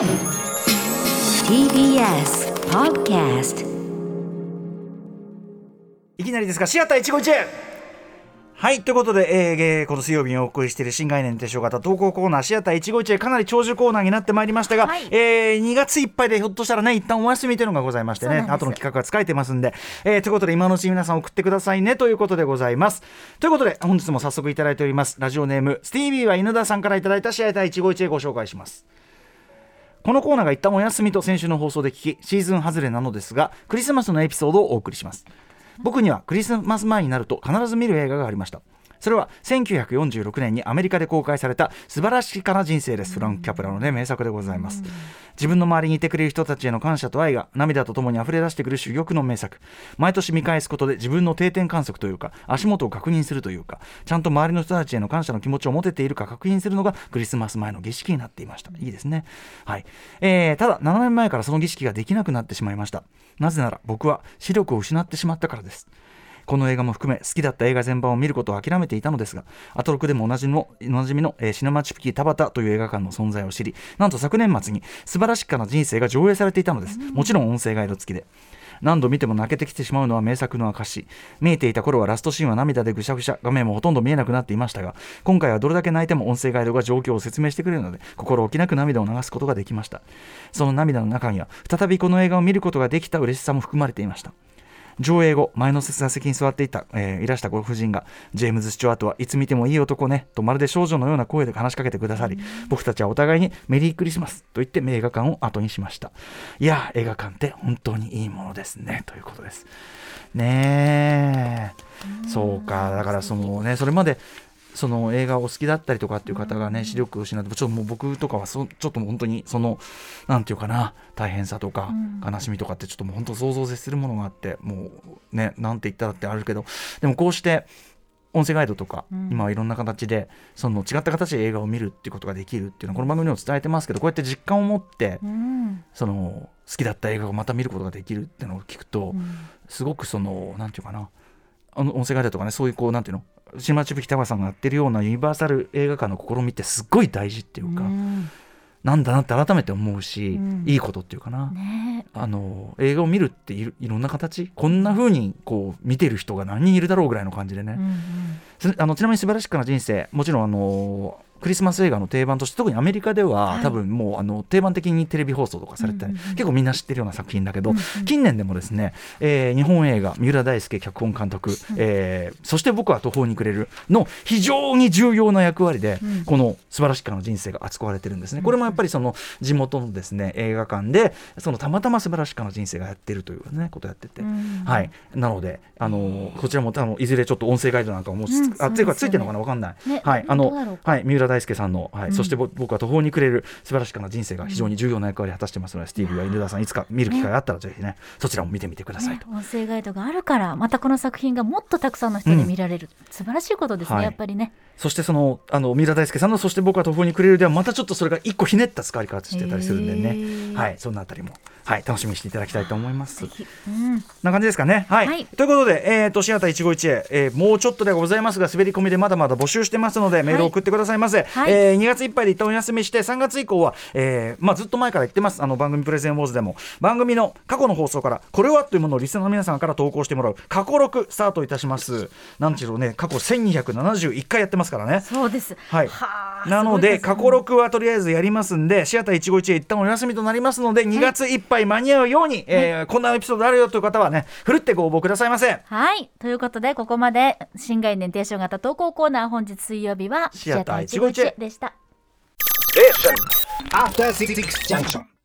TBS Podcast いきなりですがシアター一期一会。はいということで、えー、この水曜日にお送りしている新概念提唱型投稿コーナーシアター一期一会かなり長寿コーナーになってまいりましたが、はい。えー2月いっぱいでひょっとしたらね一旦お休みというのがございましてね後の企画が使えてますんで、えーということで今のうちに皆さん送ってくださいねということでございます。ということで本日も早速いただいております。ラジオネームスティービーは犬田さんからいただいたシアター一期一会ご紹介しますこのコーナーが一旦お休みと先週の放送で聞きシーズン外れなのですがクリスマスのエピソードをお送りします。僕にはクリスマス前になると必ず見る映画がありました。それは1946年にアメリカで公開された素晴らしかな人生です。フランク・キャプラのね名作でございます。自分の周りにいてくれる人たちへの感謝と愛が涙とともに溢れ出してくる珠玉の名作。毎年見返すことで自分の定点観測というか足元を確認するというかちゃんと周りの人たちへの感謝の気持ちを持てているか確認するのがクリスマス前の儀式になっていました。いいですね。はい、えーただ7年前からその儀式ができなくなってしまいました。なぜなら僕は視力を失ってしまったからですこの映画も含め好きだった映画全般を見ることを諦めていたのですがアトロクでもおなじみのおなじみの、えーシネマチュピキ田端という映画館の存在を知りなんと昨年末に素晴らしかな人生が上映されていたのです。もちろん音声ガイド付きで。何度見ても泣けてきてしまうのは名作の証見えていた頃はラストシーンは涙でぐしゃぐしゃ画面もほとんど見えなくなっていましたが今回はどれだけ泣いても音声ガイドが状況を説明してくれるので心置きなく涙を流すことができました。その涙の中には再びこの映画を見ることができた嬉しさも含まれていました上映後前の座席に座っていた、えーいらしたご婦人がジェームズ・スチュワートはいつ見てもいい男ねとまるで少女のような声で話しかけてくださり、僕たちはお互いにメリークリスマスと言って映画館を後にしました。いや映画館って本当にいいものですねということです。ねえ。そうかだからそのねそれまでその映画を好きだったりとかっていう方がね視力を失ってちょっともう僕とかはそちょっともう本当にそのなんていうかな大変さとか悲しみとかってちょっともう本当想像を絶するものがあってもうねなんて言ったらってあるけどでもこうして音声ガイドとか、今はいろんな形でその違った形で映画を見るっていうことができるっていうのはこの番組でも伝えてますけどこうやって実感を持って、うん。その好きだった映画をまた見ることができるっていうのを聞くと、すごくそのなんていうかなあの音声ガイドとかねそういうこうなんていうの？シマチュピキタワさんがやってるようなユニバーサル映画館の試みってすっごい大事っていうか、うん。なんだなって改めて思うし、うん。いいことっていうかな、ね。あの映画を見るっていろいろんな形こんな風にこう見てる人が何人いるだろうぐらいの感じでね、うんうん。つあのちなみに素晴らしくな人生もちろんあのクリスマス映画の定番として特にアメリカでは、はい。多分もうあの定番的にテレビ放送とかされて、結構みんな知ってるような作品だけど、近年でもですね、えー日本映画三浦大輔脚本監督、えーそして僕は途方に暮れるの非常に重要な役割で、うん。この素晴らしかな人生が扱われてるんですね。これもやっぱりその地元のですね映画館でそのたまたま素晴らしかな人生がやってるというねことやってて、うん。はい。なのであのこちらもあのいずれちょっと音声ガイドなんかもつ、うん。あついついてるのかな？わかんない、ね。はい。あのはい。三浦大輔さんのはい、うん。そしてぼ僕は途方に暮れる素晴らしかな人生が非常に重要な役割を果たしてますので、スティービーは犬田さんいつか見る機会があったらぜひねそちらも見てみてくださいと。ね音声ガイドがあるからまたこの作品がもっとたくさんの人に見られる、素晴らしいことですね、はい。やっぱりね。そしてそのあの三浦大輔さんのそして僕は途方に暮れるではまたちょっとそれが一個ひねった使い方してたりするんでへねー。はいそんなあたりもはい楽しみにしていただきたいと思います。うん。な感じですかね。はい。はい。ということで、えー、とシアター一期一会、えーもうちょっとでございますが、滑り込みでまだまだ募集してますので、メールを送ってくださいませ。はい。えー2月いっぱいで一旦お休みして、3月以降は、えーまあ、ずっと前から言ってます、あの番組プレゼンウォーズでも、番組の過去の放送から、これはというものをリスナーの皆さんから投稿してもらう、過去録スタートいたします。なんちゅうのね、過去1271回やってますからね。そうです。はい。はあなので、すごい過去録はとりあえずやりますんで、シアター一期一会一旦お休みとなりますので、2月いっぱい間に合うように、えーこんなエピソードあるよという方はね、ふるってご応募くださいませ。はい。ということでここまで新概念提唱型投稿コーナー本日水曜日はシアターシアター一期一会でした After Six Junction.